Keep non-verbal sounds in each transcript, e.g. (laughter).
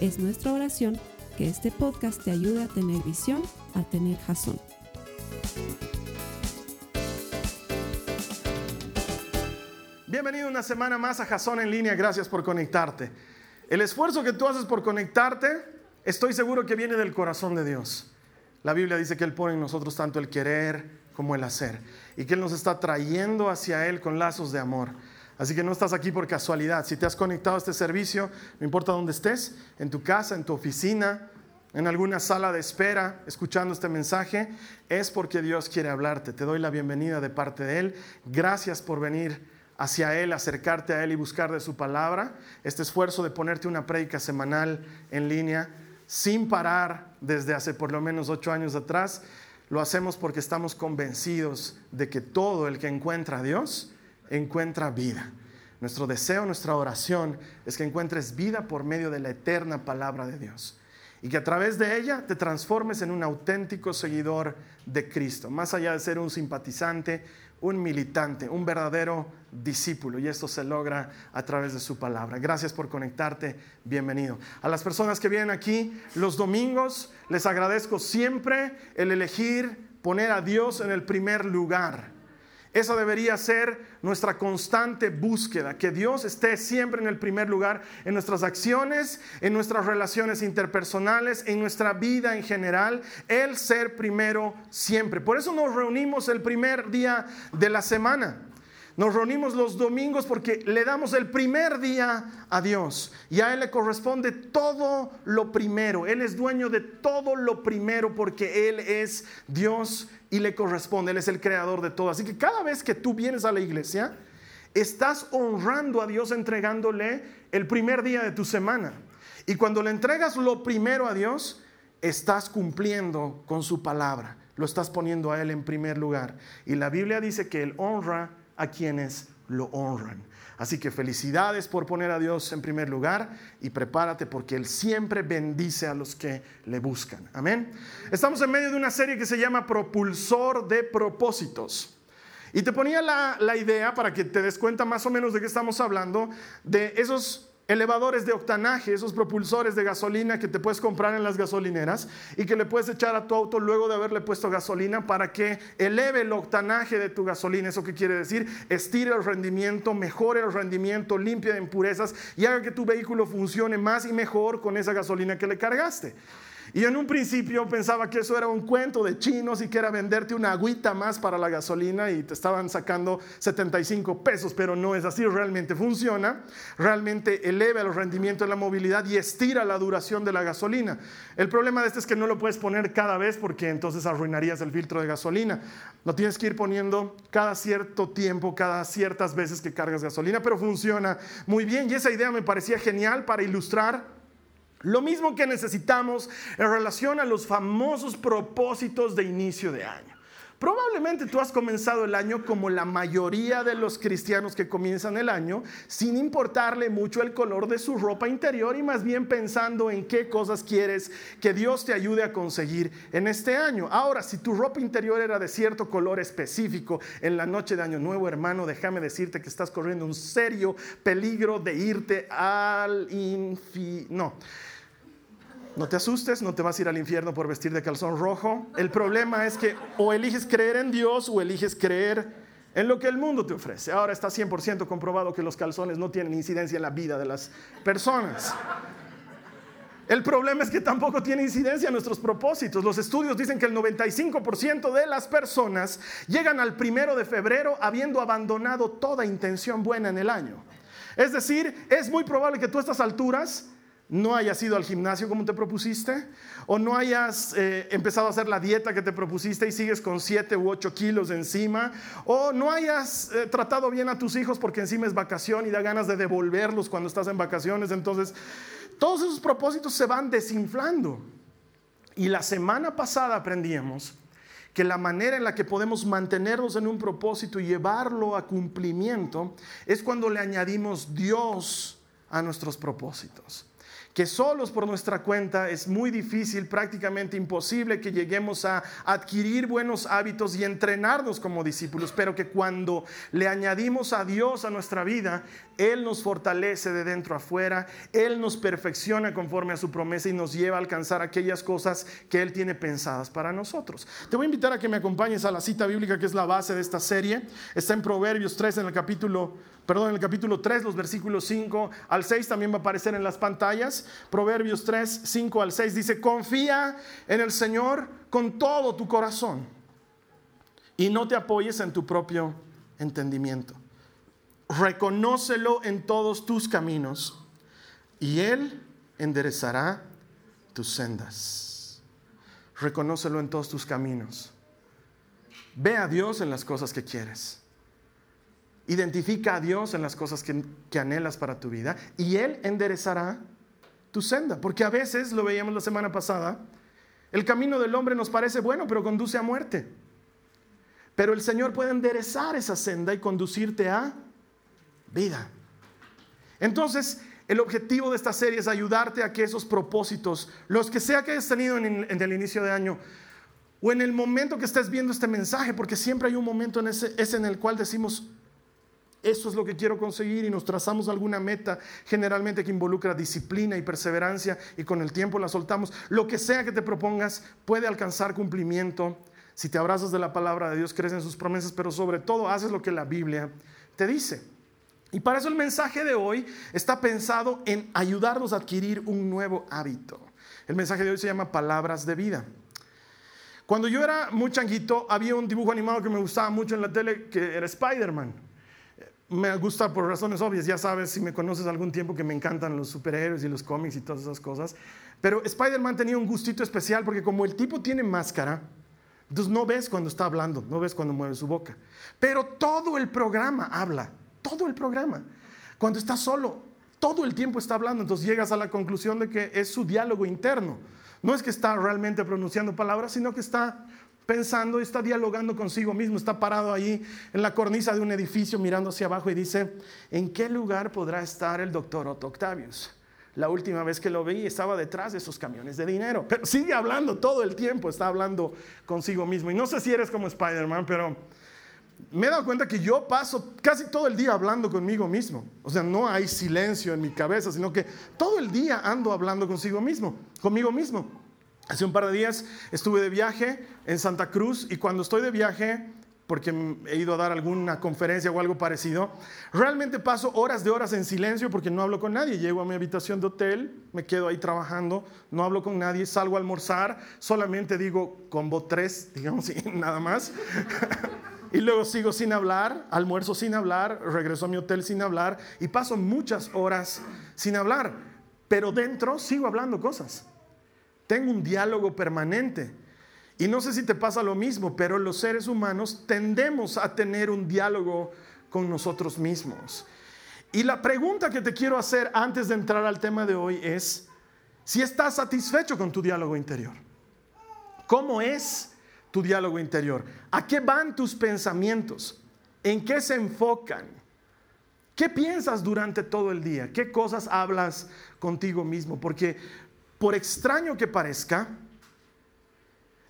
Es nuestra oración que este podcast te ayude a tener visión, a tener jazón. Bienvenido una semana más a Jason en línea, gracias por conectarte. El esfuerzo que tú haces por conectarte, estoy seguro que viene del corazón de Dios. La Biblia dice que Él pone en nosotros tanto el querer como el hacer y que Él nos está trayendo hacia Él con lazos de amor. Así que no estás aquí por casualidad. Si te has conectado a este servicio, no importa dónde estés, en tu casa, en tu oficina, en alguna sala de espera, escuchando este mensaje, es porque Dios quiere hablarte. Te doy la bienvenida de parte de Él. Gracias por venir hacia Él, acercarte a Él y buscar de su palabra. Este esfuerzo de ponerte una prédica semanal en línea sin parar desde hace por lo menos ocho años atrás, lo hacemos porque estamos convencidos de que todo el que encuentra a Dios encuentra vida. Nuestro deseo, nuestra oración es que encuentres vida por medio de la eterna palabra de Dios y que a través de ella te transformes en un auténtico seguidor de Cristo, más allá de ser un simpatizante, un militante, un verdadero discípulo. Y esto se logra a través de su palabra. Gracias por conectarte. Bienvenido. A las personas que vienen aquí los domingos, les agradezco siempre el elegir poner a Dios en el primer lugar. Esa debería ser nuestra constante búsqueda, que Dios esté siempre en el primer lugar en nuestras acciones, en nuestras relaciones interpersonales, en nuestra vida en general, el ser primero siempre. Por eso nos reunimos el primer día de la semana. Nos reunimos los domingos porque le damos el primer día a Dios y a Él le corresponde todo lo primero. Él es dueño de todo lo primero porque Él es Dios y le corresponde. Él es el creador de todo. Así que cada vez que tú vienes a la iglesia, estás honrando a Dios entregándole el primer día de tu semana. Y cuando le entregas lo primero a Dios, estás cumpliendo con su palabra. Lo estás poniendo a Él en primer lugar. Y la Biblia dice que Él honra a quienes lo honran. Así que felicidades por poner a Dios en primer lugar y prepárate porque Él siempre bendice a los que le buscan. Amén. Estamos en medio de una serie que se llama Propulsor de Propósitos. Y te ponía la, la idea, para que te des cuenta más o menos de qué estamos hablando, de esos elevadores de octanaje, esos propulsores de gasolina que te puedes comprar en las gasolineras y que le puedes echar a tu auto luego de haberle puesto gasolina para que eleve el octanaje de tu gasolina. ¿Eso qué quiere decir? Estire el rendimiento, mejore el rendimiento, limpie de impurezas y haga que tu vehículo funcione más y mejor con esa gasolina que le cargaste. Y en un principio pensaba que eso era un cuento de chinos y que era venderte una agüita más para la gasolina y te estaban sacando 75 pesos, pero no es así, realmente funciona, realmente eleva el rendimiento de la movilidad y estira la duración de la gasolina. El problema de este es que no lo puedes poner cada vez porque entonces arruinarías el filtro de gasolina. Lo tienes que ir poniendo cada cierto tiempo, cada ciertas veces que cargas gasolina, pero funciona muy bien y esa idea me parecía genial para ilustrar lo mismo que necesitamos en relación a los famosos propósitos de inicio de año. Probablemente tú has comenzado el año como la mayoría de los cristianos que comienzan el año, sin importarle mucho el color de su ropa interior y más bien pensando en qué cosas quieres que Dios te ayude a conseguir en este año. Ahora, si tu ropa interior era de cierto color específico en la noche de Año Nuevo, hermano, déjame decirte que estás corriendo un serio peligro de irte al infierno. No no te asustes, no te vas a ir al infierno por vestir de calzón rojo. El problema es que o eliges creer en Dios o eliges creer en lo que el mundo te ofrece. Ahora está 100% comprobado que los calzones no tienen incidencia en la vida de las personas. El problema es que tampoco tiene incidencia en nuestros propósitos. Los estudios dicen que el 95% de las personas llegan al primero de febrero habiendo abandonado toda intención buena en el año. Es decir, es muy probable que tú a estas alturas no hayas ido al gimnasio como te propusiste, o no hayas eh, empezado a hacer la dieta que te propusiste y sigues con 7 u 8 kilos encima, o no hayas eh, tratado bien a tus hijos porque encima es vacación y da ganas de devolverlos cuando estás en vacaciones, entonces todos esos propósitos se van desinflando. Y la semana pasada aprendíamos que la manera en la que podemos mantenernos en un propósito y llevarlo a cumplimiento es cuando le añadimos Dios a nuestros propósitos que solos por nuestra cuenta es muy difícil, prácticamente imposible que lleguemos a adquirir buenos hábitos y entrenarnos como discípulos, pero que cuando le añadimos a Dios a nuestra vida, Él nos fortalece de dentro afuera, Él nos perfecciona conforme a su promesa y nos lleva a alcanzar aquellas cosas que Él tiene pensadas para nosotros. Te voy a invitar a que me acompañes a la cita bíblica que es la base de esta serie. Está en Proverbios 3 en el capítulo perdón, en el capítulo 3, los versículos 5 al 6 también va a aparecer en las pantallas. Proverbios 3, 5 al 6 dice, confía en el Señor con todo tu corazón y no te apoyes en tu propio entendimiento. Reconócelo en todos tus caminos y Él enderezará tus sendas. Reconócelo en todos tus caminos. Ve a Dios en las cosas que quieres. Identifica a Dios en las cosas que, anhelas para tu vida y Él enderezará tu senda. Porque a veces, lo veíamos la semana pasada, el camino del hombre nos parece bueno, pero conduce a muerte. Pero el Señor puede enderezar esa senda y conducirte a vida. Entonces, el objetivo de esta serie es ayudarte a que esos propósitos, los que sea que hayas tenido en, el inicio de año, o en el momento que estés viendo este mensaje, porque siempre hay un momento en ese, en el cual decimos, eso es lo que quiero conseguir y nos trazamos alguna meta generalmente que involucra disciplina y perseverancia y con el tiempo la soltamos. Lo que sea que te propongas puede alcanzar cumplimiento si te abrazas de la palabra de Dios, crees en sus promesas, pero sobre todo haces lo que la Biblia te dice. Y para eso el mensaje de hoy está pensado en ayudarnos a adquirir un nuevo hábito. El mensaje de hoy se llama Palabras de Vida. Cuando yo era muy changuito, había un dibujo animado que me gustaba mucho en la tele, que era Spider-Man me gusta por razones obvias, ya sabes, si me conoces algún tiempo que me encantan los superhéroes y los cómics y todas esas cosas. Pero Spider-Man tenía un gustito especial porque como el tipo tiene máscara, entonces no ves cuando está hablando, no ves cuando mueve su boca. Pero todo el programa habla, todo el programa. Cuando está solo, todo el tiempo está hablando, entonces llegas a la conclusión de que es su diálogo interno. No es que está realmente pronunciando palabras, sino que está pensando, está dialogando consigo mismo, está parado ahí en la cornisa de un edificio mirando hacia abajo y dice, ¿en qué lugar podrá estar el doctor Otto Octavius? La última vez que lo vi estaba detrás de esos camiones de dinero, pero sigue hablando todo el tiempo, está hablando consigo mismo. Y no sé si eres como Spider-Man, pero me he dado cuenta que yo paso casi todo el día hablando conmigo mismo. O sea, no hay silencio en mi cabeza, sino que todo el día ando hablando consigo mismo, conmigo mismo. Hace un par de días estuve de viaje en Santa Cruz y cuando estoy de viaje, porque he ido a dar alguna conferencia o algo parecido, realmente paso horas de horas en silencio porque no hablo con nadie. Llego a mi habitación de hotel, me quedo ahí trabajando, no hablo con nadie, salgo a almorzar, solamente digo combo tres, (laughs) digamos, y nada más. (laughs) y luego sigo sin hablar, almuerzo sin hablar, regreso a mi hotel sin hablar y paso muchas horas sin hablar, pero dentro sigo hablando cosas. Tengo un diálogo permanente. Y no sé si te pasa lo mismo, pero los seres humanos tendemos a tener un diálogo con nosotros mismos. Y la pregunta que te quiero hacer antes de entrar al tema de hoy es si estás satisfecho con tu diálogo interior. ¿Cómo es tu diálogo interior? ¿A qué van tus pensamientos? ¿En qué se enfocan? ¿Qué piensas durante todo el día? ¿Qué cosas hablas contigo mismo? Porque por extraño que parezca,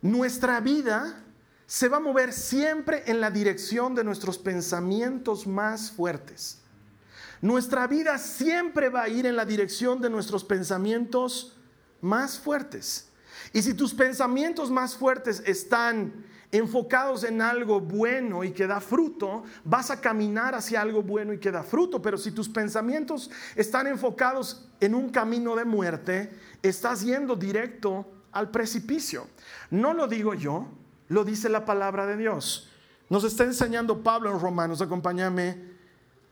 nuestra vida se va a mover siempre en la dirección de nuestros pensamientos más fuertes. Nuestra vida siempre va a ir en la dirección de nuestros pensamientos más fuertes. Y si tus pensamientos más fuertes están enfocados en algo bueno y que da fruto, vas a caminar hacia algo bueno y que da fruto. Pero si tus pensamientos están enfocados en un camino de muerte, estás yendo directo al precipicio. No lo digo yo, lo dice la palabra de Dios. Nos está enseñando Pablo en Romanos, acompáñame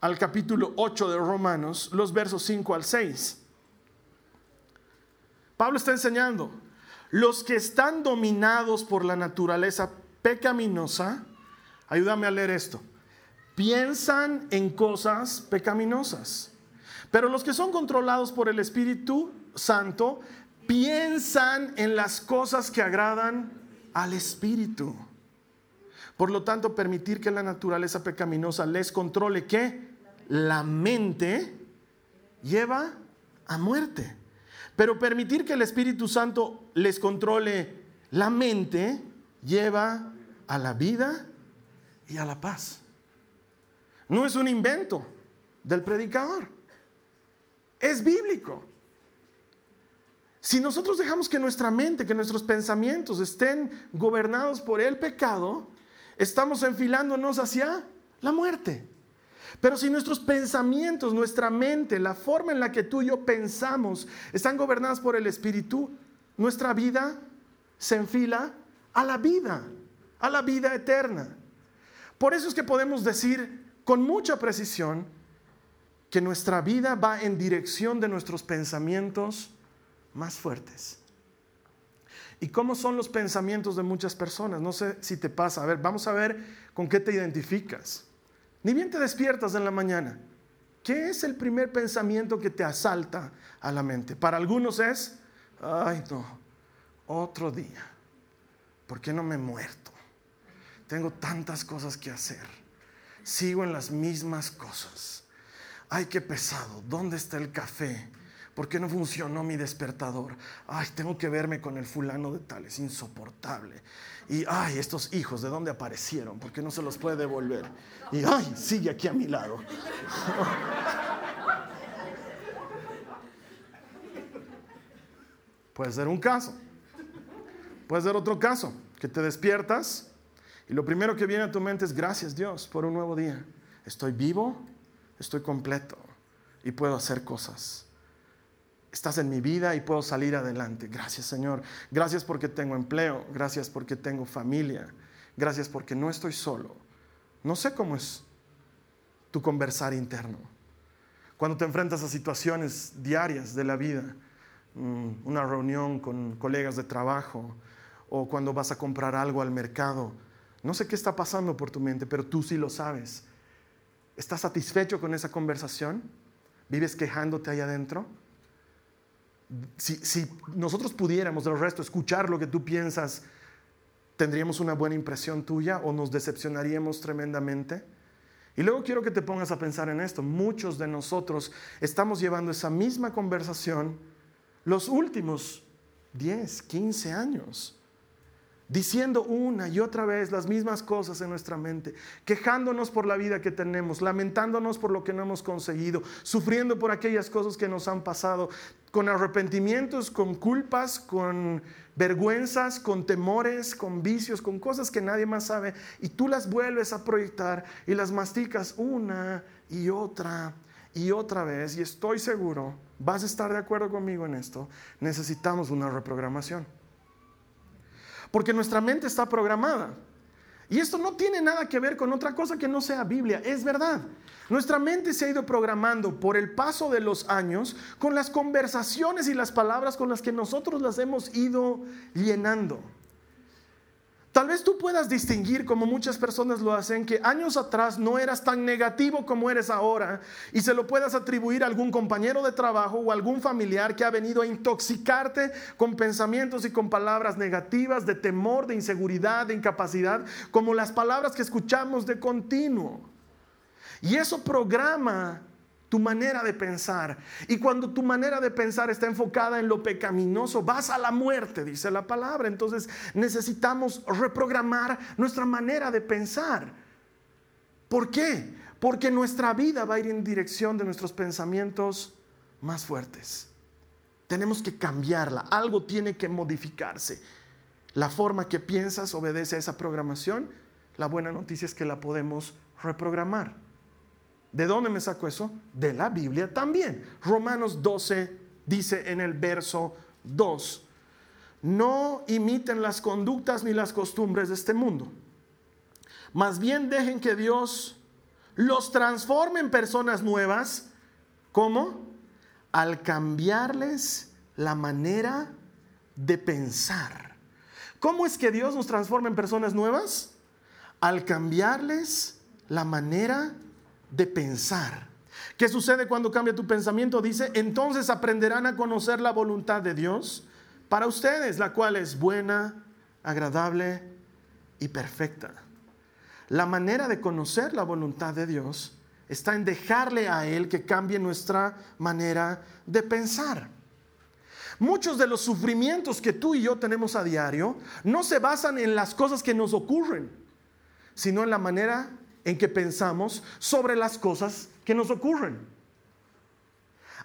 al capítulo 8 de Romanos, los versos 5 al 6. Pablo está enseñando, los que están dominados por la naturaleza pecaminosa, ayúdame a leer esto, piensan en cosas pecaminosas. Pero los que son controlados por el Espíritu Santo piensan en las cosas que agradan al Espíritu. Por lo tanto, permitir que la naturaleza pecaminosa les controle que la mente lleva a muerte. Pero permitir que el Espíritu Santo les controle la mente lleva a la vida y a la paz. No es un invento del predicador. Es bíblico. Si nosotros dejamos que nuestra mente, que nuestros pensamientos estén gobernados por el pecado, estamos enfilándonos hacia la muerte. Pero si nuestros pensamientos, nuestra mente, la forma en la que tú y yo pensamos están gobernadas por el Espíritu, nuestra vida se enfila a la vida, a la vida eterna. Por eso es que podemos decir con mucha precisión que nuestra vida va en dirección de nuestros pensamientos más fuertes. ¿Y cómo son los pensamientos de muchas personas? No sé si te pasa. A ver, vamos a ver con qué te identificas. Ni bien te despiertas en la mañana. ¿Qué es el primer pensamiento que te asalta a la mente? Para algunos es, ay no, otro día. ¿Por qué no me he muerto? Tengo tantas cosas que hacer. Sigo en las mismas cosas. Ay, qué pesado. ¿Dónde está el café? ¿Por qué no funcionó mi despertador? Ay, tengo que verme con el fulano de tal, es insoportable. Y ay, estos hijos, ¿de dónde aparecieron? ¿Por qué no se los puede devolver? Y ay, sigue aquí a mi lado. (laughs) Puede ser un caso. Puede ser otro caso, que te despiertas y lo primero que viene a tu mente es gracias Dios por un nuevo día. Estoy vivo, estoy completo y puedo hacer cosas estás en mi vida y puedo salir adelante. Gracias Señor. Gracias porque tengo empleo. Gracias porque tengo familia. Gracias porque no estoy solo. No sé cómo es tu conversar interno. Cuando te enfrentas a situaciones diarias de la vida, mm, una reunión con colegas de trabajo o cuando vas a comprar algo al mercado, no sé qué está pasando por tu mente, pero tú sí lo sabes. ¿Estás satisfecho con esa conversación? ¿Vives quejándote ahí adentro? si, nosotros pudiéramos del resto escuchar lo que tú piensas, ¿tendríamos una buena impresión tuya o nos decepcionaríamos tremendamente? Y luego quiero que te pongas a pensar en esto. Muchos de nosotros estamos llevando esa misma conversación los últimos 10, 15 años diciendo una y otra vez las mismas cosas en nuestra mente, quejándonos por la vida que tenemos, lamentándonos por lo que no hemos conseguido, sufriendo por aquellas cosas que nos han pasado, con arrepentimientos, con culpas, con vergüenzas, con temores, con vicios, con cosas que nadie más sabe, y tú las vuelves a proyectar y las masticas una y otra y otra vez, y estoy seguro, vas a estar de acuerdo conmigo en esto, necesitamos una reprogramación porque nuestra mente está programada. Y esto no tiene nada que ver con otra cosa que no sea Biblia, es verdad. Nuestra mente se ha ido programando por el paso de los años con las conversaciones y las palabras con las que nosotros las hemos ido llenando. Tal vez tú puedas distinguir, como muchas personas lo hacen, que años atrás no eras tan negativo como eres ahora y se lo puedas atribuir a algún compañero de trabajo o algún familiar que ha venido a intoxicarte con pensamientos y con palabras negativas, de temor, de inseguridad, de incapacidad, como las palabras que escuchamos de continuo. Y eso programa tu manera de pensar. Y cuando tu manera de pensar está enfocada en lo pecaminoso, vas a la muerte, dice la palabra. Entonces necesitamos reprogramar nuestra manera de pensar. ¿Por qué? Porque nuestra vida va a ir en dirección de nuestros pensamientos más fuertes. Tenemos que cambiarla, algo tiene que modificarse. La forma que piensas obedece a esa programación. La buena noticia es que la podemos reprogramar. ¿De dónde me saco eso? De la Biblia también. Romanos 12 dice en el verso 2, no imiten las conductas ni las costumbres de este mundo. Más bien dejen que Dios los transforme en personas nuevas. ¿Cómo? Al cambiarles la manera de pensar. ¿Cómo es que Dios nos transforma en personas nuevas? Al cambiarles la manera de pensar. ¿Qué sucede cuando cambia tu pensamiento? Dice, entonces aprenderán a conocer la voluntad de Dios para ustedes, la cual es buena, agradable y perfecta. La manera de conocer la voluntad de Dios está en dejarle a Él que cambie nuestra manera de pensar. Muchos de los sufrimientos que tú y yo tenemos a diario no se basan en las cosas que nos ocurren, sino en la manera en que pensamos sobre las cosas que nos ocurren.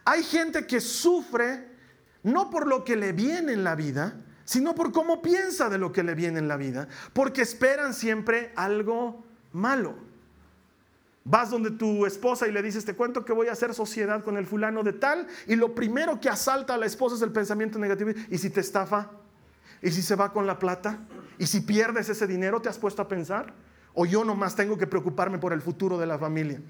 Hay gente que sufre no por lo que le viene en la vida, sino por cómo piensa de lo que le viene en la vida, porque esperan siempre algo malo. Vas donde tu esposa y le dices, te cuento que voy a hacer sociedad con el fulano de tal, y lo primero que asalta a la esposa es el pensamiento negativo. ¿Y si te estafa? ¿Y si se va con la plata? ¿Y si pierdes ese dinero? ¿Te has puesto a pensar? ¿O yo nomás tengo que preocuparme por el futuro de la familia?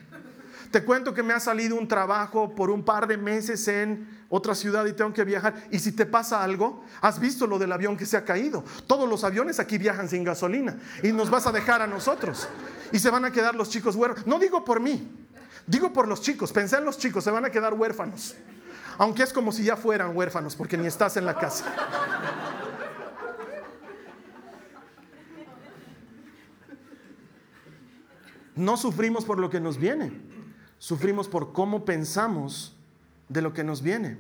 Te cuento que me ha salido un trabajo por un par de meses en otra ciudad y tengo que viajar. Y si te pasa algo, has visto lo del avión que se ha caído. Todos los aviones aquí viajan sin gasolina y nos vas a dejar a nosotros. Y se van a quedar los chicos huérfanos. No digo por mí, digo por los chicos. Pensé en los chicos, se van a quedar huérfanos. Aunque es como si ya fueran huérfanos porque ni estás en la casa. No sufrimos por lo que nos viene Sufrimos por cómo pensamos de lo que nos viene.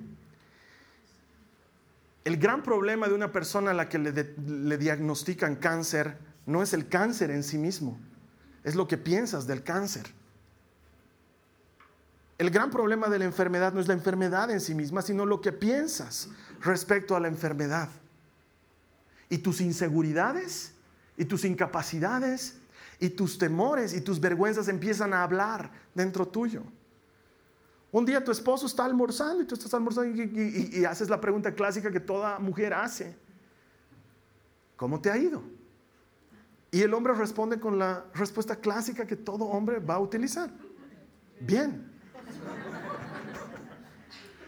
El gran problema de una persona a la que le, diagnostican cáncer no es el cáncer en sí mismo, es lo que piensas del cáncer. El gran problema de la enfermedad no es la enfermedad en sí misma, sino lo que piensas respecto a la enfermedad. Y tus inseguridades y tus incapacidades y tus temores y tus vergüenzas empiezan a hablar dentro tuyo. Un día tu esposo está almorzando y tú estás almorzando y, haces la pregunta clásica que toda mujer hace. ¿Cómo te ha ido? Y el hombre responde con la respuesta clásica que todo hombre va a utilizar. Bien.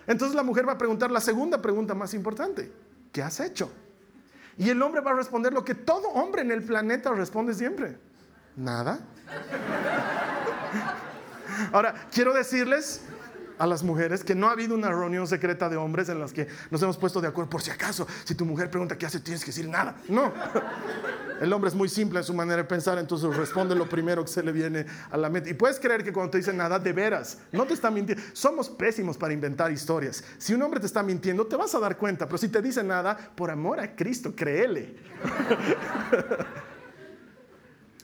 Entonces la mujer va a preguntar la segunda pregunta más importante. ¿Qué has hecho? Y el hombre va a responder lo que todo hombre en el planeta responde siempre. Nada. Ahora, quiero decirles a las mujeres que no ha habido una reunión secreta de hombres en las que nos hemos puesto de acuerdo. Por si acaso, si tu mujer pregunta qué hace, tienes que decir nada. No. El hombre es muy simple en su manera de pensar, entonces responde lo primero que se le viene a la mente. Y puedes creer que cuando te dice nada, de veras, no te está mintiendo. Somos pésimos para inventar historias. Si un hombre te está mintiendo, te vas a dar cuenta. Pero si te dice nada, por amor a Cristo, créele.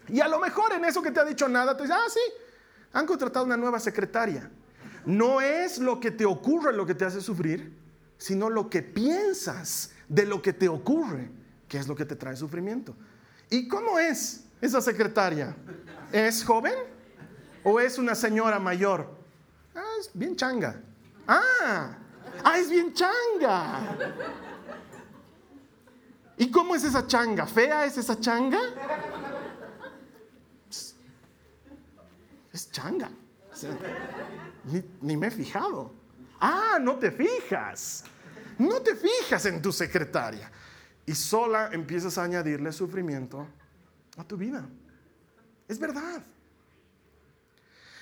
Y a lo mejor en eso que te ha dicho nada, te dice, ah, sí, han contratado una nueva secretaria. No es lo que te ocurre lo que te hace sufrir, sino lo que piensas de lo que te ocurre, que es lo que te trae sufrimiento. ¿Y cómo es esa secretaria? ¿Es joven o es una señora mayor? Ah, es bien changa. Ah, ah, es bien changa. ¿Y cómo es esa changa? ¿Fea es esa changa? Es changa. ni, me he fijado. Ah, no te fijas. No te fijas en tu secretaria. Y sola empiezas a añadirle sufrimiento a tu vida. Es verdad.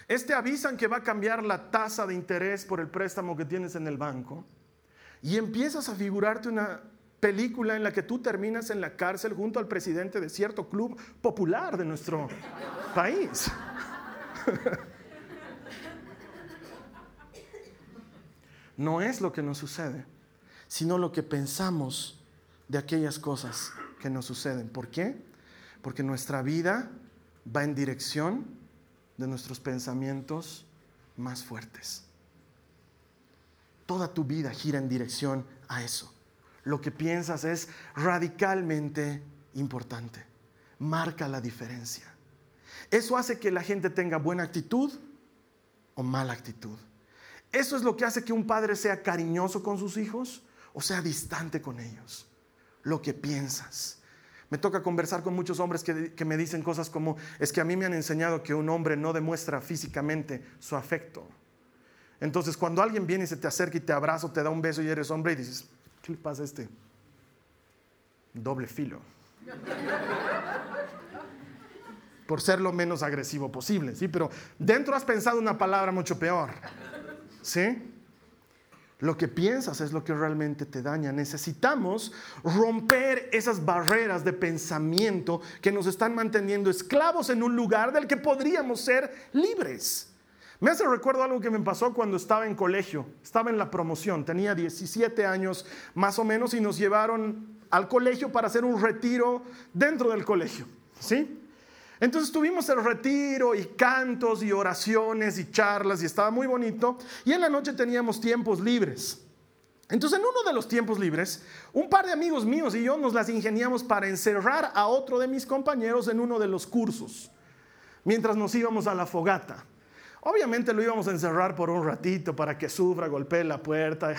Este avisan que va a cambiar la tasa de interés por el préstamo que tienes en el banco. Y empiezas a figurarte una película en la que tú terminas en la cárcel junto al presidente de cierto club popular de nuestro país. (laughs) no es lo que nos sucede, sino lo que pensamos de aquellas cosas que nos suceden. ¿Por qué? Porque nuestra vida va en dirección de nuestros pensamientos más fuertes. Toda tu vida gira en dirección a eso. Lo que piensas es radicalmente importante. Marca la diferencia. Eso hace que la gente tenga buena actitud o mala actitud. Eso es lo que hace que un padre sea cariñoso con sus hijos o sea distante con ellos. Lo que piensas. Me toca conversar con muchos hombres que, me dicen cosas como, es que a mí me han enseñado que un hombre no demuestra físicamente su afecto. Entonces cuando alguien viene y se te acerca y te abraza o te da un beso y eres hombre y dices, ¿qué le pasa a este? Doble filo. Por ser lo menos agresivo posible, ¿sí? Pero dentro has pensado una palabra mucho peor, ¿sí? Lo que piensas es lo que realmente te daña. Necesitamos romper esas barreras de pensamiento que nos están manteniendo esclavos en un lugar del que podríamos ser libres. Me hace recuerdo algo que me pasó cuando estaba en colegio. Estaba en la promoción, tenía 17 años más o menos y nos llevaron al colegio para hacer un retiro dentro del colegio. ¿Sí? Entonces tuvimos el retiro y cantos y oraciones y charlas y estaba muy bonito. Y en la noche teníamos tiempos libres. Entonces en uno de los tiempos libres, un par de amigos míos y yo nos las ingeniamos para encerrar a otro de mis compañeros en uno de los cursos, mientras nos íbamos a la fogata. Obviamente lo íbamos a encerrar por un ratito para que sufra, golpee la puerta,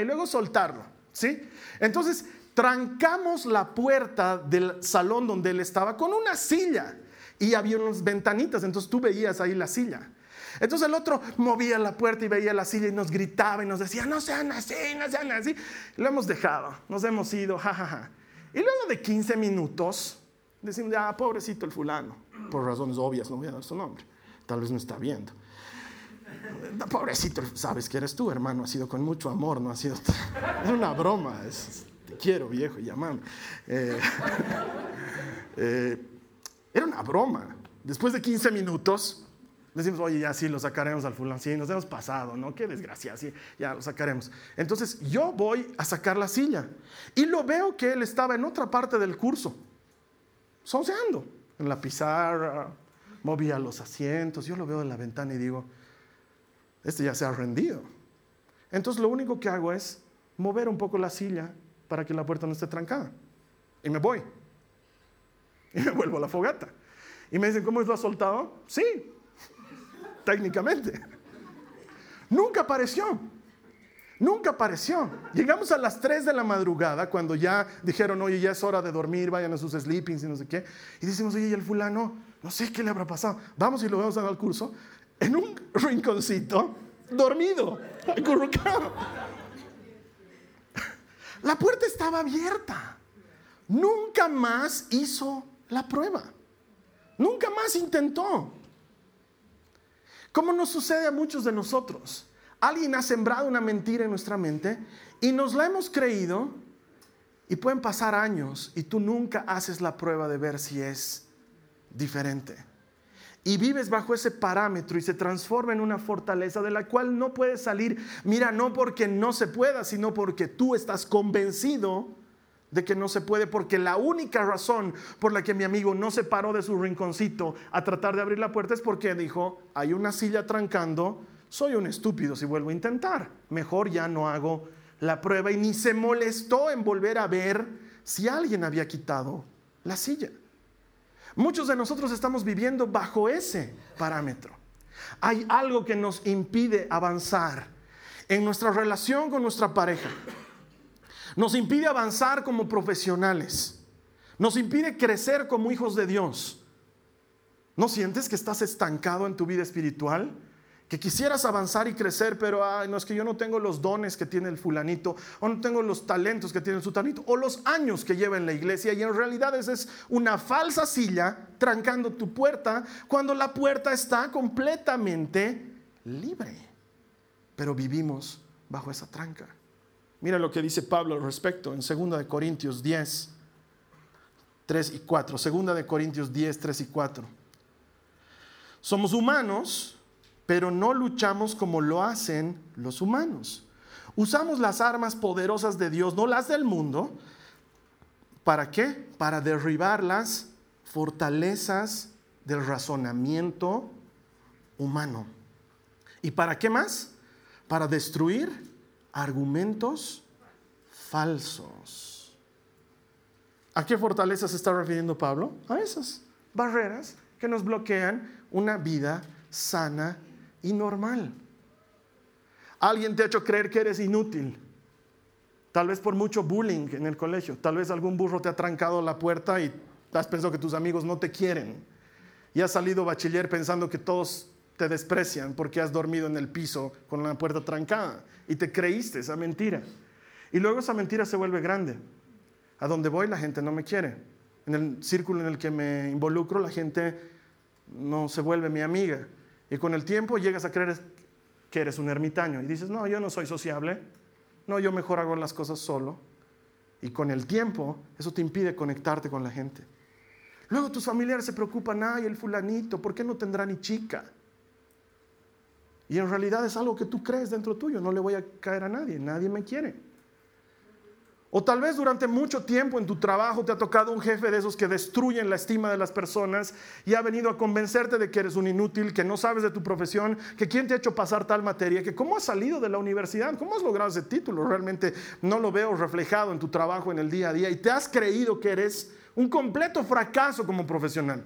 y luego soltarlo, ¿sí? Entonces trancamos la puerta del salón donde él estaba con una silla y había unas ventanitas, entonces tú veías ahí la silla. Entonces el otro movía la puerta y veía la silla y nos gritaba y nos decía, no sean así, no sean así. Lo hemos dejado, nos hemos ido, jajaja. Y luego de 15 minutos, decimos, ah, pobrecito el fulano, por razones obvias, no voy a dar su nombre, tal vez no está viendo. Pobrecito, sabes que eres tú, hermano, ha sido con mucho amor, no ha sido... Es una broma, es, te quiero, viejo, llamame. Eh, (laughs) eh, era una broma. Después de 15 minutos, decimos, oye, ya sí, lo sacaremos al fulano, nos hemos pasado, ¿no? Qué desgracia, sí, ya lo sacaremos. Entonces yo voy a sacar la silla y lo veo que él estaba en otra parte del curso, sonceando, en la pizarra, movía los asientos, yo lo veo en la ventana y digo, este ya se ha rendido. Entonces lo único que hago es mover un poco la silla para que la puerta no esté trancada. Y me voy. Y (laughs) me vuelvo a la fogata. Y me dicen, ¿cómo lo has soltado? Sí, técnicamente. Nunca apareció. Nunca apareció. Llegamos a las 3 de la madrugada cuando ya dijeron, oye, ya es hora de dormir, vayan a sus sleepings y no sé qué. Y decimos, oye, ¿y el fulano? No sé qué le habrá pasado. Vamos y lo dar al curso. En un (laughs) rinconcito, dormido, acurrucado. La puerta estaba abierta. Nunca más hizo la prueba. Nunca más intentó. Como nos sucede a muchos de nosotros. Alguien ha sembrado una mentira en nuestra mente y nos la hemos creído y pueden pasar años y tú nunca haces la prueba de ver si es diferente. Y vives bajo ese parámetro y se transforma en una fortaleza de la cual no puedes salir. Mira, no porque no se pueda, sino porque tú estás convencido de que no se puede, porque la única razón por la que mi amigo no se paró de su rinconcito a tratar de abrir la puerta es porque dijo, hay una silla trancando, soy un estúpido si vuelvo a intentar, mejor ya no hago la prueba y ni se molestó en volver a ver si alguien había quitado la silla. Muchos de nosotros estamos viviendo bajo ese parámetro. Hay algo que nos impide avanzar en nuestra relación con nuestra pareja nos impide avanzar como profesionales, nos impide crecer como hijos de Dios. ¿No sientes que estás estancado en tu vida espiritual? Que quisieras avanzar y crecer, pero no es que yo no tengo los dones que tiene el fulanito, o no tengo los talentos que tiene el sutanito, o los años que lleva en la iglesia, y en realidad esa es una falsa silla trancando tu puerta cuando la puerta está completamente libre. Pero vivimos bajo esa tranca. Mira lo que dice Pablo al respecto en 2 de Corintios 10, 3 y 4. 2 de Corintios 10, 3 y 4. Somos humanos, pero no luchamos como lo hacen los humanos. Usamos las armas poderosas de Dios, no las del mundo. ¿Para qué? Para derribar las fortalezas del razonamiento humano. ¿Y para qué más? Para destruir argumentos falsos. ¿A qué fortaleza se está refiriendo Pablo? A esas barreras que nos bloquean una vida sana y normal. Alguien te ha hecho creer que eres inútil. Tal vez por mucho bullying en el colegio. Tal vez algún burro te ha trancado la puerta y has pensado que tus amigos no te quieren. Y has salido bachiller pensando que todos te desprecian porque has dormido en el piso con la puerta trancada y te creíste esa mentira. Y luego esa mentira se vuelve grande. A donde voy la gente no me quiere. En el círculo en el que me involucro la gente no se vuelve mi amiga. Y con el tiempo llegas a creer que eres un ermitaño y dices, no, yo no soy sociable, no, yo mejor hago las cosas solo. Y con el tiempo eso te impide conectarte con la gente. Luego tus familiares se preocupan, ay, el fulanito, ¿por qué no tendrá ni chica? Y en realidad es algo que tú crees dentro tuyo, no le voy a caer a nadie, nadie me quiere. O tal vez durante mucho tiempo en tu trabajo te ha tocado un jefe de esos que destruyen la estima de las personas y ha venido a convencerte de que eres un inútil, que no sabes de tu profesión, que quién te ha hecho pasar tal materia, que cómo has salido de la universidad, cómo has logrado ese título. Realmente no lo veo reflejado en tu trabajo en el día a día y te has creído que eres un completo fracaso como profesional.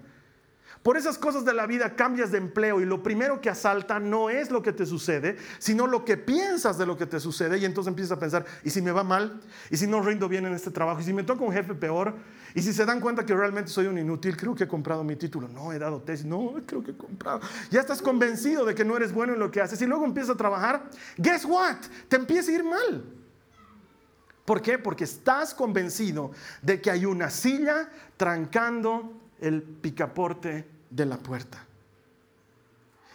Por esas cosas de la vida cambias de empleo y lo primero que asalta no es lo que te sucede, sino lo que piensas de lo que te sucede y entonces empiezas a pensar, ¿y si me va mal? ¿Y si no rindo bien en este trabajo? ¿Y si me toca un jefe peor? ¿Y si se dan cuenta que realmente soy un inútil? Creo que he comprado mi título. No, he dado tesis. No, creo que he comprado. Ya estás convencido de que no eres bueno en lo que haces y luego empiezas a trabajar. Guess what? Te empieza a ir mal. ¿Por qué? Porque estás convencido de que hay una silla trancando el picaporte de la puerta.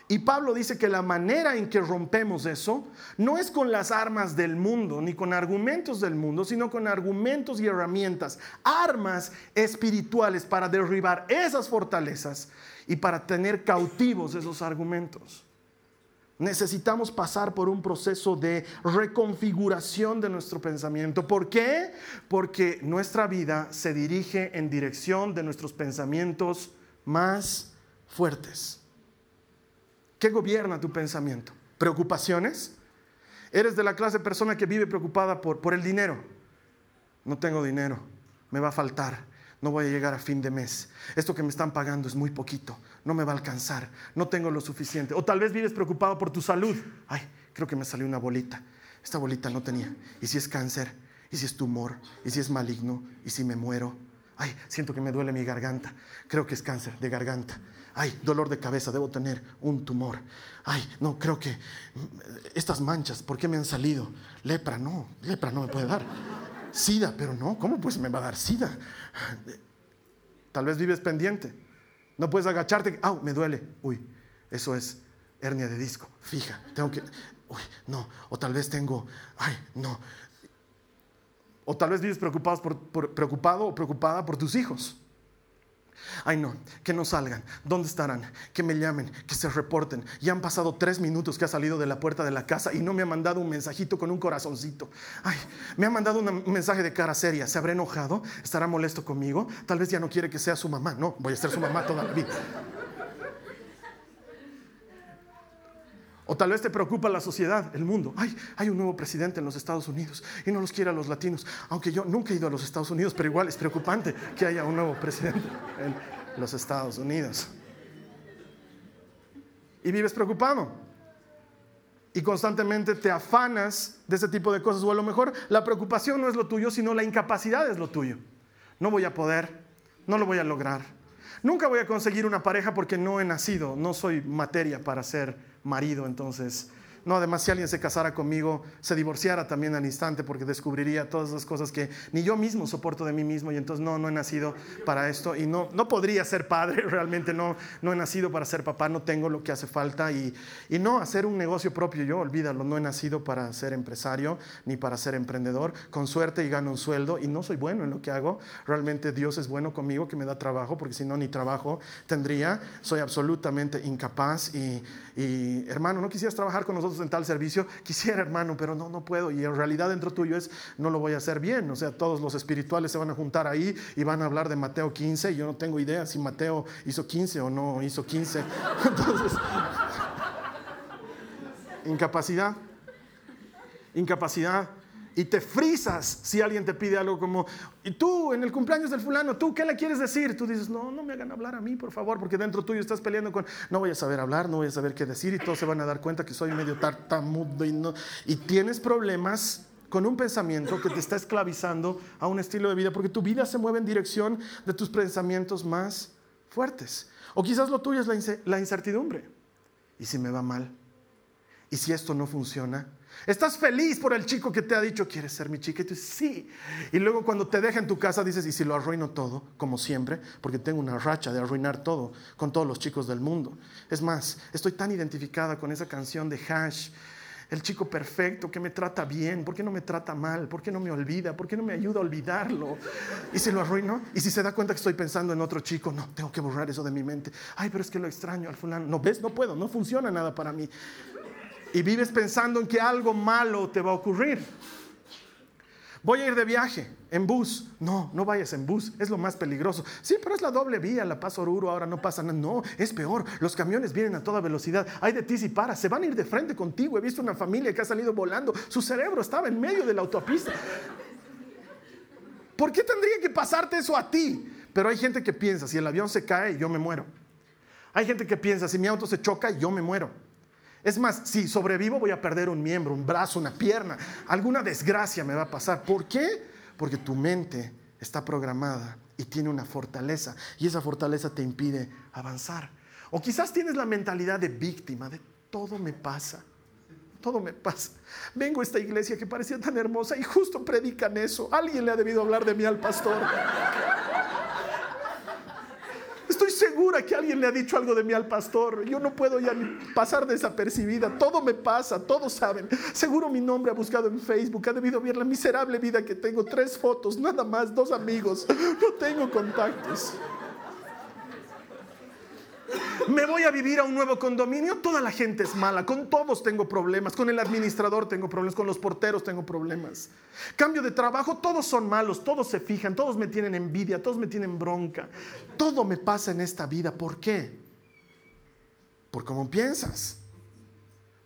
Y Pablo dice que la manera en que rompemos eso no es con las armas del mundo, ni con argumentos del mundo, sino con argumentos y herramientas, armas espirituales para derribar esas fortalezas y para tener cautivos esos argumentos. Necesitamos pasar por un proceso de reconfiguración de nuestro pensamiento. ¿Por qué? Porque nuestra vida se dirige en dirección de nuestros pensamientos más fuertes. ¿Qué gobierna tu pensamiento? ¿Preocupaciones? ¿Eres de la clase de persona que vive preocupada por, por el dinero? No tengo dinero, me va a faltar, no voy a llegar a fin de mes. Esto que me están pagando es muy poquito, no me va a alcanzar, no tengo lo suficiente. O tal vez vives preocupado por tu salud. Ay, creo que me salió una bolita. Esta bolita no tenía. ¿Y si es cáncer? ¿Y si es tumor? ¿Y si es maligno? ¿Y si me muero? Ay, siento que me duele mi garganta. Creo que es cáncer de garganta. Ay, dolor de cabeza, debo tener un tumor. Ay, no, creo que estas manchas, ¿por qué me han salido? Lepra, no, lepra no me puede dar. Sida, pero no, ¿cómo pues me va a dar sida? Tal vez vives pendiente. No puedes agacharte. ¡Au! Me duele. Uy, eso es hernia de disco. Fija, tengo que. Uy, no. O tal vez tengo. Ay, no. O tal vez vives preocupado, preocupado o preocupada por tus hijos. Ay, no, que no salgan. ¿Dónde estarán? Que me llamen, que se reporten. Ya han pasado tres minutos que ha salido de la puerta de la casa y no me ha mandado un mensajito con un corazoncito. Ay, me ha mandado un mensaje de cara seria. ¿Se habrá enojado? ¿Estará molesto conmigo? Tal vez ya no quiere que sea su mamá. No, voy a ser su mamá toda la vida. O tal vez te preocupa la sociedad, el mundo. Ay, hay un nuevo presidente en los Estados Unidos y no los quiere a los latinos. Aunque yo nunca he ido a los Estados Unidos, pero igual es preocupante que haya un nuevo presidente en los Estados Unidos. Y vives preocupado. Y constantemente te afanas de ese tipo de cosas. O a lo mejor la preocupación no es lo tuyo, sino la incapacidad es lo tuyo. No voy a poder, no lo voy a lograr. Nunca voy a conseguir una pareja porque no he nacido, no soy materia para ser marido, entonces no, además si alguien se casara conmigo, se divorciara también al instante porque descubriría todas las cosas que ni yo mismo soporto de mí mismo y entonces no, no he nacido para esto y no, no podría ser padre, (laughs) realmente no, no he nacido para ser papá, no tengo lo que hace falta y, y no hacer un negocio propio, yo olvídalo, no he nacido para ser empresario ni para ser emprendedor, con suerte y gano un sueldo y no soy bueno en lo que hago, realmente Dios es bueno conmigo que me da trabajo porque si no ni trabajo tendría, soy absolutamente incapaz y, y hermano, no quisieras trabajar con nosotros en tal servicio, quisiera hermano, pero no, no puedo. Y en realidad dentro tuyo es, no lo voy a hacer bien. O sea, todos los espirituales se van a juntar ahí y van a hablar de Mateo 15. Y yo no tengo idea si Mateo hizo 15 o no hizo 15. (laughs) Entonces, incapacidad. Incapacidad y te frisas si alguien te pide algo como, y tú en el cumpleaños del fulano, ¿tú qué le quieres decir? Tú dices, no, no me hagan hablar a mí, por favor, porque dentro tuyo estás peleando con, no voy a saber hablar, no voy a saber qué decir y todos se van a dar cuenta que soy medio tartamudo y, no, y tienes problemas con un pensamiento que te está esclavizando a un estilo de vida, porque tu vida se mueve en dirección de tus pensamientos más fuertes. O quizás lo tuyo es la incertidumbre. ¿Y si me va mal? ¿Y si esto no funciona? Estás feliz por el chico que te ha dicho, ¿quieres ser mi chica? Y tú dices, sí. Y luego cuando te deja en tu casa dices, ¿y si lo arruino todo? Como siempre, porque tengo una racha de arruinar todo con todos los chicos del mundo. Es más, estoy tan identificada con esa canción de Hash, el chico perfecto que me trata bien, ¿por qué no me trata mal? ¿Por qué no me olvida? ¿Por qué no me ayuda a olvidarlo? ¿Y si lo arruino? ¿Y si se da cuenta que estoy pensando en otro chico? No, tengo que borrar eso de mi mente. Ay, pero es que lo extraño al fulano. No, ves, no puedo, no funciona nada para mí y vives pensando en que algo malo te va a ocurrir. Voy a ir de viaje en bus. No, no vayas en bus, es lo más peligroso. Sí, pero es la doble vía, la paso Oruro, ahora no pasa nada. No, es peor. Los camiones vienen a toda velocidad. Hay de ti si paras, se van a ir de frente contigo. He visto una familia que ha salido volando. Su cerebro estaba en medio de la autopista. ¿Por qué tendría que pasarte eso a ti? Pero hay gente que piensa, si el avión se cae, yo me muero. Hay gente que piensa, si mi auto se choca, yo me muero. Es más, si sobrevivo voy a perder un miembro, un brazo, una pierna. Alguna desgracia me va a pasar. ¿Por qué? Porque tu mente está programada y tiene una fortaleza y esa fortaleza te impide avanzar. O quizás tienes la mentalidad de víctima, de todo me pasa, todo me pasa. Vengo a esta iglesia que parecía tan hermosa y justo predican eso. Alguien le ha debido hablar de mí al pastor. Estoy segura que alguien le ha dicho algo de mí al pastor. Yo no puedo ya pasar desapercibida. Todo me pasa, todos saben. Seguro mi nombre ha buscado en Facebook. Ha debido ver la miserable vida que tengo. Tres fotos, nada más, dos amigos. No tengo contactos me voy a vivir a un nuevo condominio, toda la gente es mala, con todos tengo problemas, con el administrador tengo problemas, con los porteros tengo problemas. Cambio de trabajo, todos son malos, todos se fijan, todos me tienen envidia, todos me tienen bronca. Todo me pasa en esta vida, ¿por qué? Por cómo piensas,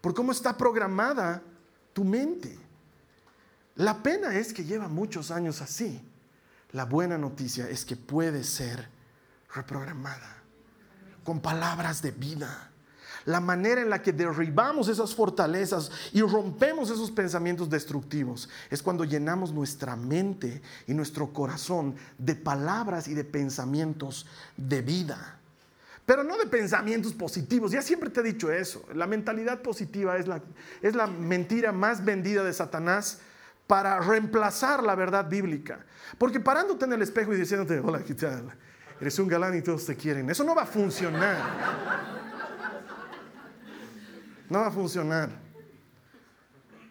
por cómo está programada tu mente. La pena es que lleva muchos años así. La buena noticia es que puede ser reprogramada con palabras de vida. La manera en la que derribamos esas fortalezas y rompemos esos pensamientos destructivos es cuando llenamos nuestra mente y nuestro corazón de palabras y de pensamientos de vida. Pero no de pensamientos positivos. Ya siempre te he dicho eso. La mentalidad positiva es la, es la mentira más vendida de Satanás para reemplazar la verdad bíblica. Porque parándote en el espejo y diciéndote, hola, ¿qué? Eres un galán y todos te quieren. Eso no va a funcionar. No va a funcionar.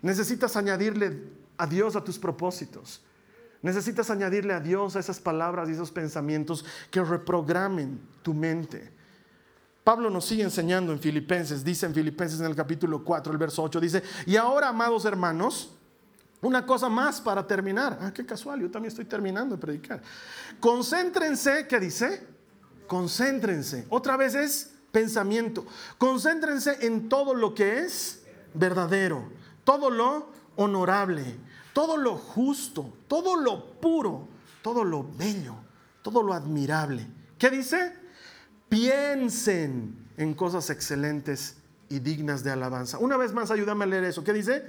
Necesitas añadirle a Dios a tus propósitos. Necesitas añadirle a Dios a esas palabras y esos pensamientos que reprogramen tu mente. Pablo nos sigue enseñando en Filipenses, dice en Filipenses en el capítulo 4, el verso 8, dice, y ahora, amados hermanos, una cosa más para terminar. Ah, qué casual, yo también estoy terminando de predicar. Concéntrense, ¿qué dice? Concéntrense. Otra vez es pensamiento. Concéntrense en todo lo que es verdadero, todo lo honorable, todo lo justo, todo lo puro, todo lo bello, todo lo admirable. ¿Qué dice? Piensen en cosas excelentes y dignas de alabanza. Una vez más, ayúdame a leer eso. ¿Qué dice?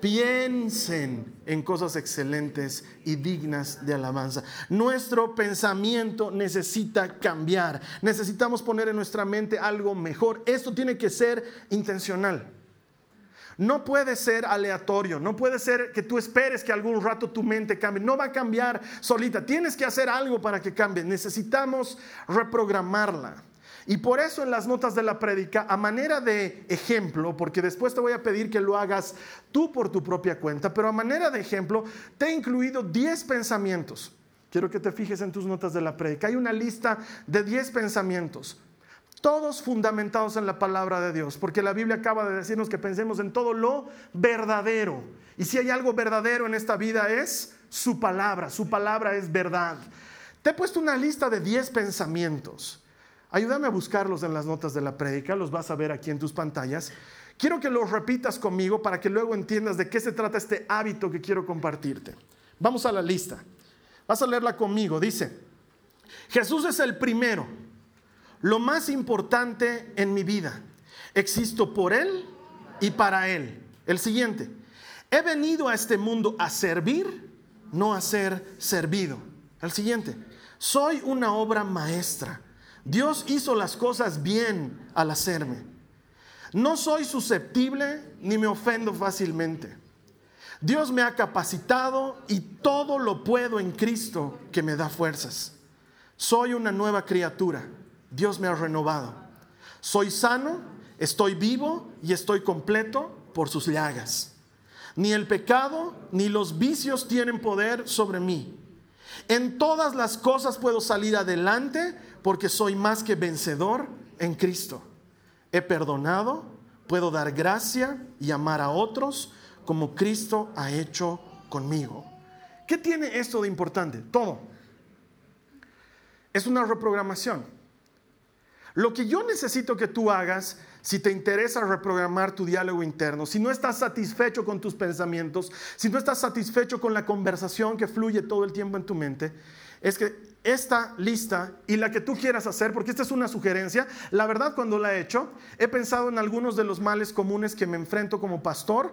Piensen en cosas excelentes y dignas de alabanza. Nuestro pensamiento necesita cambiar. Necesitamos poner en nuestra mente algo mejor. Esto tiene que ser intencional. No puede ser aleatorio, no puede ser que tú esperes que algún rato tu mente cambie. No va a cambiar solita. Tienes que hacer algo para que cambie. Necesitamos reprogramarla. Y por eso en las notas de la prédica, a manera de ejemplo, porque después te voy a pedir que lo hagas tú por tu propia cuenta, pero a manera de ejemplo, te he incluido 10 pensamientos. Quiero que te fijes en tus notas de la prédica. Hay una lista de 10 pensamientos, todos fundamentados en la palabra de Dios, porque la Biblia acaba de decirnos que pensemos en todo lo verdadero. Y si hay algo verdadero en esta vida es su palabra, su palabra es verdad. Te he puesto una lista de 10 pensamientos. Ayúdame a buscarlos en las notas de la prédica, los vas a ver aquí en tus pantallas. Quiero que los repitas conmigo para que luego entiendas de qué se trata este hábito que quiero compartirte. Vamos a la lista. Vas a leerla conmigo. Dice, Jesús es el primero, lo más importante en mi vida. Existo por Él y para Él. El siguiente, he venido a este mundo a servir, no a ser servido. El siguiente, soy una obra maestra Dios hizo las cosas bien al hacerme. No soy susceptible ni me ofendo fácilmente. Dios me ha capacitado y todo lo puedo en Cristo que me da fuerzas. Soy una nueva criatura. Dios me ha renovado. Soy sano, estoy vivo y estoy completo por sus llagas. Ni el pecado ni los vicios tienen poder sobre mí. En todas las cosas puedo salir adelante porque soy más que vencedor en Cristo. He perdonado, puedo dar gracia y amar a otros como Cristo ha hecho conmigo. ¿Qué tiene esto de importante? Todo. Es una reprogramación. Lo que yo necesito que tú hagas, si te interesa reprogramar tu diálogo interno, si no estás satisfecho con tus pensamientos, si no estás satisfecho con la conversación que fluye todo el tiempo en tu mente, es que esta lista y la que tú quieras hacer, porque esta es una sugerencia, la verdad cuando la he hecho, he pensado en algunos de los males comunes que me enfrento como pastor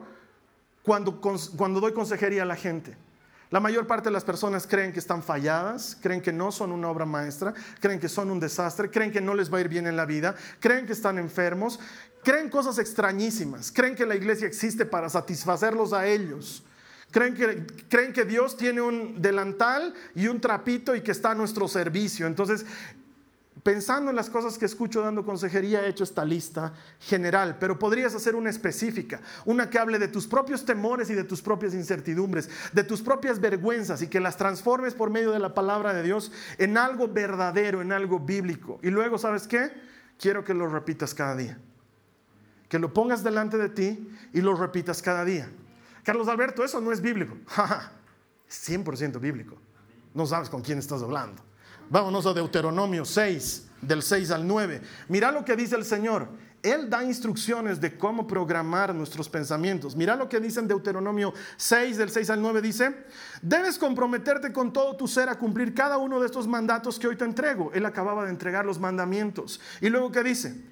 cuando, cuando doy consejería a la gente. La mayor parte de las personas creen que están falladas, creen que no son una obra maestra, creen que son un desastre, creen que no les va a ir bien en la vida, creen que están enfermos, creen cosas extrañísimas, creen que la iglesia existe para satisfacerlos a ellos. Creen que, creen que Dios tiene un delantal y un trapito y que está a nuestro servicio. Entonces, pensando en las cosas que escucho dando consejería, he hecho esta lista general, pero podrías hacer una específica, una que hable de tus propios temores y de tus propias incertidumbres, de tus propias vergüenzas y que las transformes por medio de la palabra de Dios en algo verdadero, en algo bíblico. Y luego, ¿sabes qué? Quiero que lo repitas cada día. Que lo pongas delante de ti y lo repitas cada día. Carlos Alberto, eso no es bíblico. (laughs) 100% bíblico. No sabes con quién estás hablando. Vámonos a Deuteronomio 6, del 6 al 9. Mira lo que dice el Señor. Él da instrucciones de cómo programar nuestros pensamientos. Mira lo que dice en Deuteronomio 6, del 6 al 9. Dice, debes comprometerte con todo tu ser a cumplir cada uno de estos mandatos que hoy te entrego. Él acababa de entregar los mandamientos. Y luego que dice,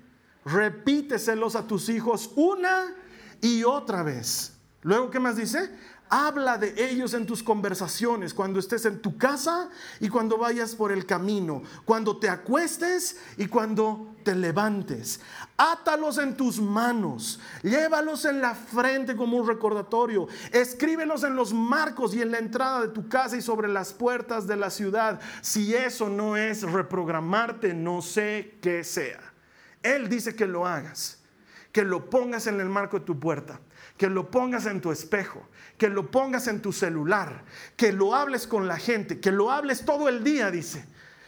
repíteselos a tus hijos una y otra vez. Luego, ¿qué más dice? Habla de ellos en tus conversaciones, cuando estés en tu casa y cuando vayas por el camino, cuando te acuestes y cuando te levantes. Átalos en tus manos, llévalos en la frente como un recordatorio, escríbelos en los marcos y en la entrada de tu casa y sobre las puertas de la ciudad. Si eso no es reprogramarte, no sé qué sea. Él dice que lo hagas, que lo pongas en el marco de tu puerta que lo pongas en tu espejo, que lo pongas en tu celular, que lo hables con la gente, que lo hables todo el día, dice.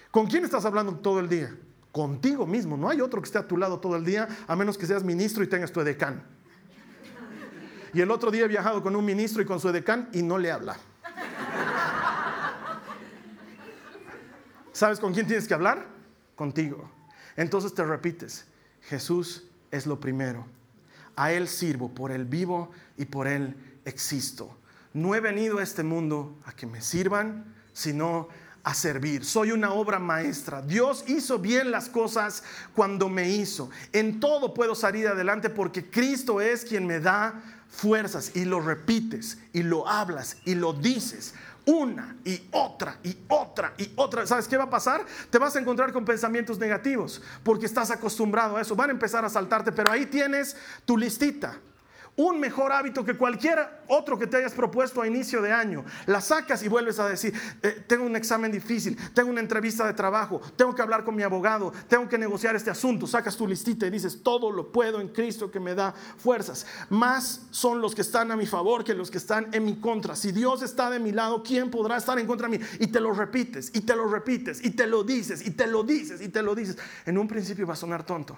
¿Con quién estás hablando todo el día? Contigo mismo. No hay otro que esté a tu lado todo el día, a menos que seas ministro y tengas tu edecán. Y el otro día he viajado con un ministro y con su edecán y no le habla. ¿Sabes con quién tienes que hablar? Contigo. Entonces te repites, Jesús es lo primero a Él sirvo, por Él vivo y por Él existo. No he venido a este mundo a que me sirvan, sino a servir. Soy una obra maestra. Dios hizo bien las cosas cuando me hizo. En todo puedo salir adelante porque Cristo es quien me da fuerzas y lo repites y lo hablas y lo dices una y otra y otra y otra. ¿Sabes qué va a pasar? Te vas a encontrar con pensamientos negativos porque estás acostumbrado a eso. Van a empezar a saltarte, pero ahí tienes tu listita un mejor hábito que cualquier otro que te hayas propuesto a inicio de año. La sacas y vuelves a decir, eh, tengo un examen difícil, tengo una entrevista de trabajo, tengo que hablar con mi abogado, tengo que negociar este asunto. Sacas tu listita y dices, todo lo puedo en Cristo que me da fuerzas. Más son los que están a mi favor que los que están en mi contra. Si Dios está de mi lado, ¿quién podrá estar en contra de mí? Y te lo repites, y te lo repites, y te lo dices, y te lo dices, y te lo dices. En un principio va a sonar tonto.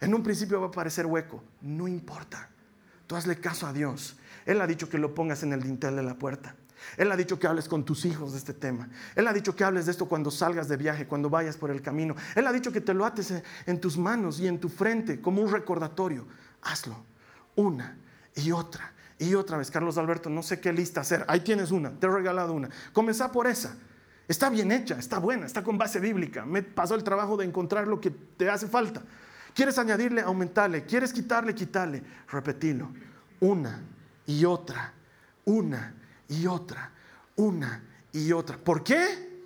En un principio va a parecer hueco. No importa. Tú hazle caso a Dios. Él ha dicho que lo pongas en el dintel de la puerta. Él ha dicho que hables con tus hijos de este tema. Él ha dicho que hables de esto cuando salgas de viaje, cuando vayas por el camino. Él ha dicho que te lo ates en tus manos y en tu frente como un recordatorio. Hazlo una y otra y otra vez. Carlos Alberto, no sé qué lista hacer. Ahí tienes una, te he regalado una. Comenzá por esa. Está bien hecha, está buena, está con base bíblica. Me pasó el trabajo de encontrar lo que te hace falta. ¿Quieres añadirle? Aumentarle. ¿Quieres quitarle? Quitarle. Repetilo. Una y otra. Una y otra. Una y otra. ¿Por qué?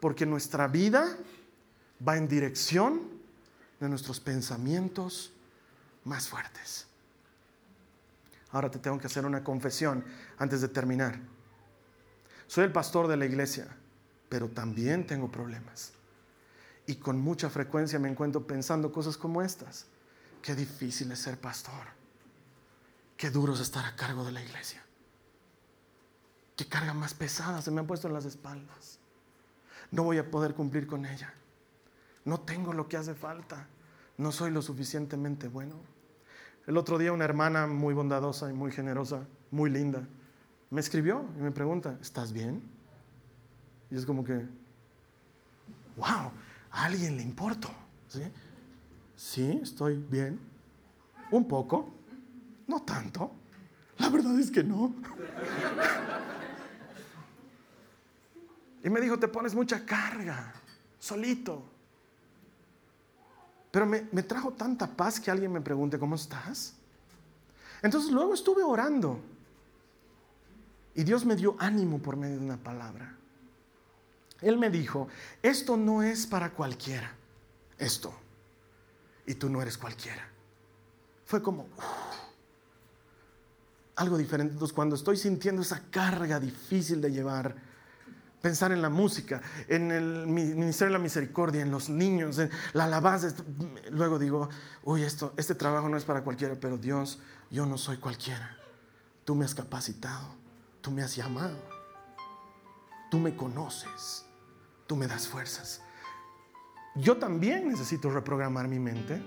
Porque nuestra vida va en dirección de nuestros pensamientos más fuertes. Ahora te tengo que hacer una confesión antes de terminar. Soy el pastor de la iglesia, pero también tengo problemas. Y con mucha frecuencia me encuentro pensando cosas como estas. Qué difícil es ser pastor. Qué duro es estar a cargo de la iglesia. Qué carga más pesada se me ha puesto en las espaldas. No voy a poder cumplir con ella. No tengo lo que hace falta. No soy lo suficientemente bueno. El otro día una hermana muy bondadosa y muy generosa, muy linda, me escribió y me pregunta, ¿estás bien? Y es como que, wow, alguien le importo. ¿Sí? sí, estoy bien. Un poco, no tanto. La verdad es que no. y me dijo, te pones mucha carga, solito. Pero me, me, trajo tanta paz que alguien me pregunte, ¿cómo estás? Entonces luego estuve orando. Y Dios me dio ánimo por medio de una palabra. Él me dijo, esto no es para cualquiera, esto. Y tú no eres cualquiera. Fue como algo diferente. Entonces cuando estoy sintiendo esa carga difícil de llevar, pensar en la música, en el Ministerio de la Misericordia, en los niños, en la alabanza, luego digo, uy, esto, este trabajo no es para cualquiera, pero Dios, yo no soy cualquiera. Tú me has capacitado, tú me has llamado, tú me conoces tú me das fuerzas. Yo también necesito reprogramar mi mente.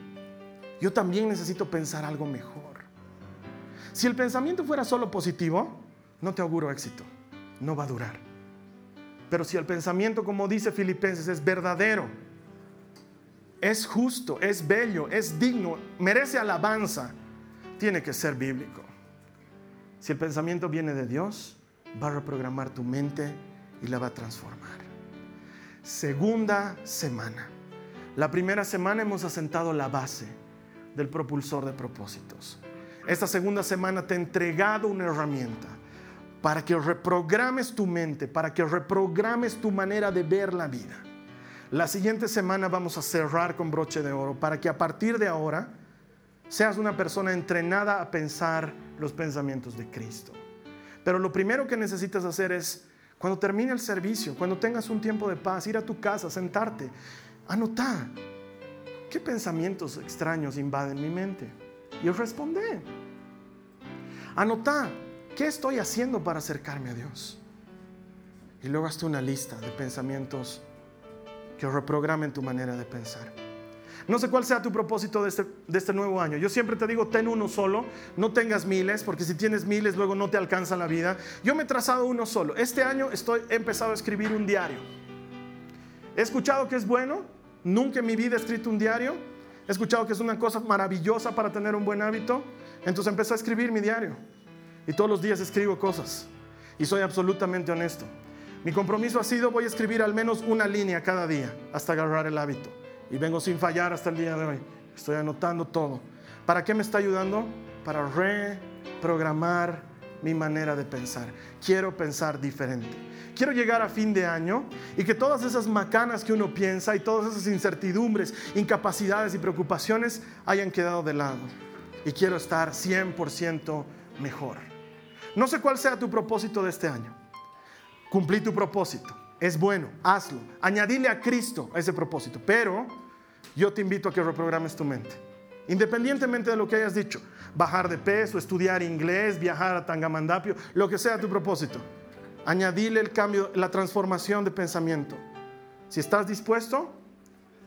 Yo también necesito pensar algo mejor. Si el pensamiento fuera solo positivo, no te auguro éxito. No va a durar. Pero si el pensamiento, como dice Filipenses, es verdadero, es justo, es bello, es digno, merece alabanza, tiene que ser bíblico. Si el pensamiento viene de Dios, va a reprogramar tu mente y la va a transformar segunda semana. La primera semana hemos asentado la base del propulsor de propósitos. Esta segunda semana te he entregado una herramienta para que reprogrames tu mente, para que reprogrames tu manera de ver la vida. La siguiente semana vamos a cerrar con broche de oro para que a partir de ahora seas una persona entrenada a pensar los pensamientos de Cristo. Pero lo primero que necesitas hacer es cuando termine el servicio, cuando tengas un tiempo de paz, ir a tu casa, sentarte, anotar qué pensamientos extraños invaden mi mente y responder. Anotar qué estoy haciendo para acercarme a Dios. Y luego hazte una lista de pensamientos que reprogramen tu manera de pensar. No sé cuál sea tu propósito de este, de este, nuevo año. Yo siempre te digo, ten uno solo, no tengas miles, porque si tienes miles luego no te alcanza la vida. Yo me he trazado uno solo. Este año estoy, he empezado a escribir un diario. He escuchado que es bueno, nunca en mi vida he escrito un diario. He escuchado que es una cosa maravillosa para tener un buen hábito. Entonces empecé a escribir mi diario. Y todos los días escribo cosas. Y soy absolutamente honesto. Mi compromiso ha sido, voy a escribir al menos una línea cada día hasta agarrar el hábito. Y vengo sin fallar hasta el día de hoy. Estoy anotando todo. ¿Para qué me está ayudando? Para reprogramar mi manera de pensar. Quiero pensar diferente. Quiero llegar a fin de año y que todas esas macanas que uno piensa y todas esas incertidumbres, incapacidades y preocupaciones hayan quedado de lado. Y quiero estar 100% mejor. No sé cuál sea tu propósito de este año. Cumplí tu propósito es bueno, hazlo. Añadile a Cristo a ese propósito. Pero yo te invito a que reprogrames tu mente. Independientemente de lo que hayas dicho, bajar de peso, estudiar inglés, viajar a Tangamandapio, lo que sea tu propósito, añadile el cambio, la transformación de pensamiento. Si estás dispuesto,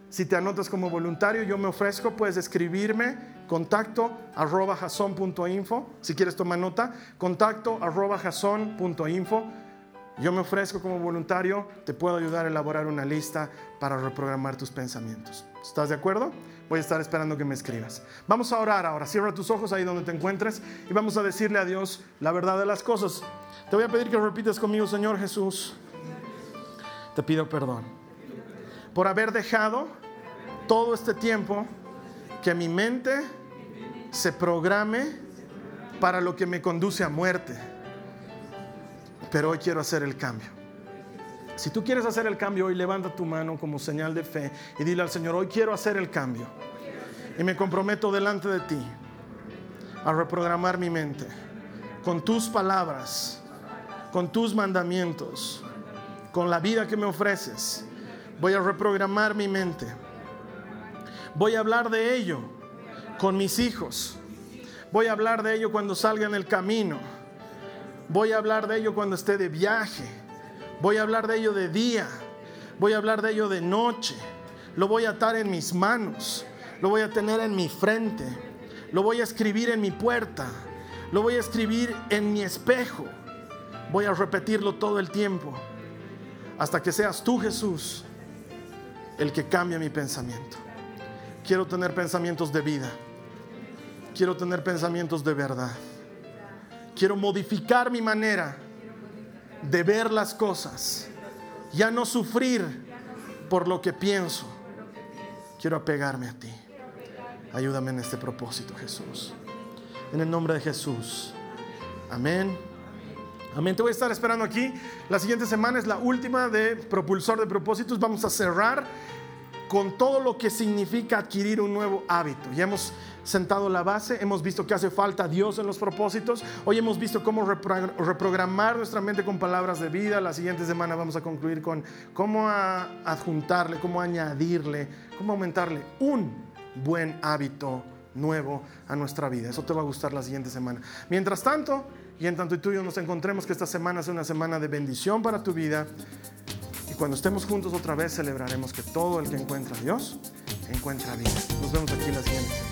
si te anotas como voluntario, yo me ofrezco, puedes escribirme contacto arroba jason.info, si quieres tomar nota, contacto arroba jason.info yo me ofrezco como voluntario, te puedo ayudar a elaborar una lista para reprogramar tus pensamientos. ¿Estás de acuerdo? Voy a estar esperando que me escribas. Vamos a orar ahora. Cierra tus ojos ahí donde te encuentres y vamos a decirle a Dios la verdad de las cosas. Te voy a pedir que repitas conmigo, Señor Jesús. Te pido perdón por haber dejado todo este tiempo que mi mente se programe para lo que me conduce a muerte pero hoy quiero hacer el cambio. Si tú quieres hacer el cambio hoy, levanta tu mano como señal de fe y dile al Señor, hoy quiero hacer el cambio. Y me comprometo delante de ti a reprogramar mi mente con tus palabras, con tus mandamientos, con la vida que me ofreces. Voy a reprogramar mi mente. Voy a hablar de ello con mis hijos. Voy a hablar de ello cuando salga en el camino. Voy a hablar de ello cuando esté de viaje. Voy a hablar de ello de día. Voy a hablar de ello de noche. Lo voy a atar en mis manos. Lo voy a tener en mi frente. Lo voy a escribir en mi puerta. Lo voy a escribir en mi espejo. Voy a repetirlo todo el tiempo. Hasta que seas tú, Jesús, el que cambia mi pensamiento. Quiero tener pensamientos de vida. Quiero tener pensamientos de verdad. Quiero modificar mi manera de ver las cosas. Ya no sufrir por lo que pienso. Quiero apegarme a ti. Ayúdame en este propósito, Jesús. En el nombre de Jesús. Amén. Amén. Te voy a estar esperando aquí. La siguiente semana es la última de Propulsor de Propósitos. Vamos a cerrar con todo lo que significa adquirir un nuevo hábito. Ya hemos sentado la base, hemos visto que hace falta Dios en los propósitos. Hoy hemos visto cómo reprogramar nuestra mente con palabras de vida. La siguiente semana vamos a concluir con cómo adjuntarle, cómo añadirle, cómo aumentarle un buen hábito nuevo a nuestra vida. Eso te va a gustar la siguiente semana. Mientras tanto, y en tanto tú y yo nos encontremos que esta semana sea una semana de bendición para tu vida, y cuando estemos juntos otra vez celebraremos que todo el que encuentra a Dios encuentra vida. Nos vemos aquí la siguiente semana.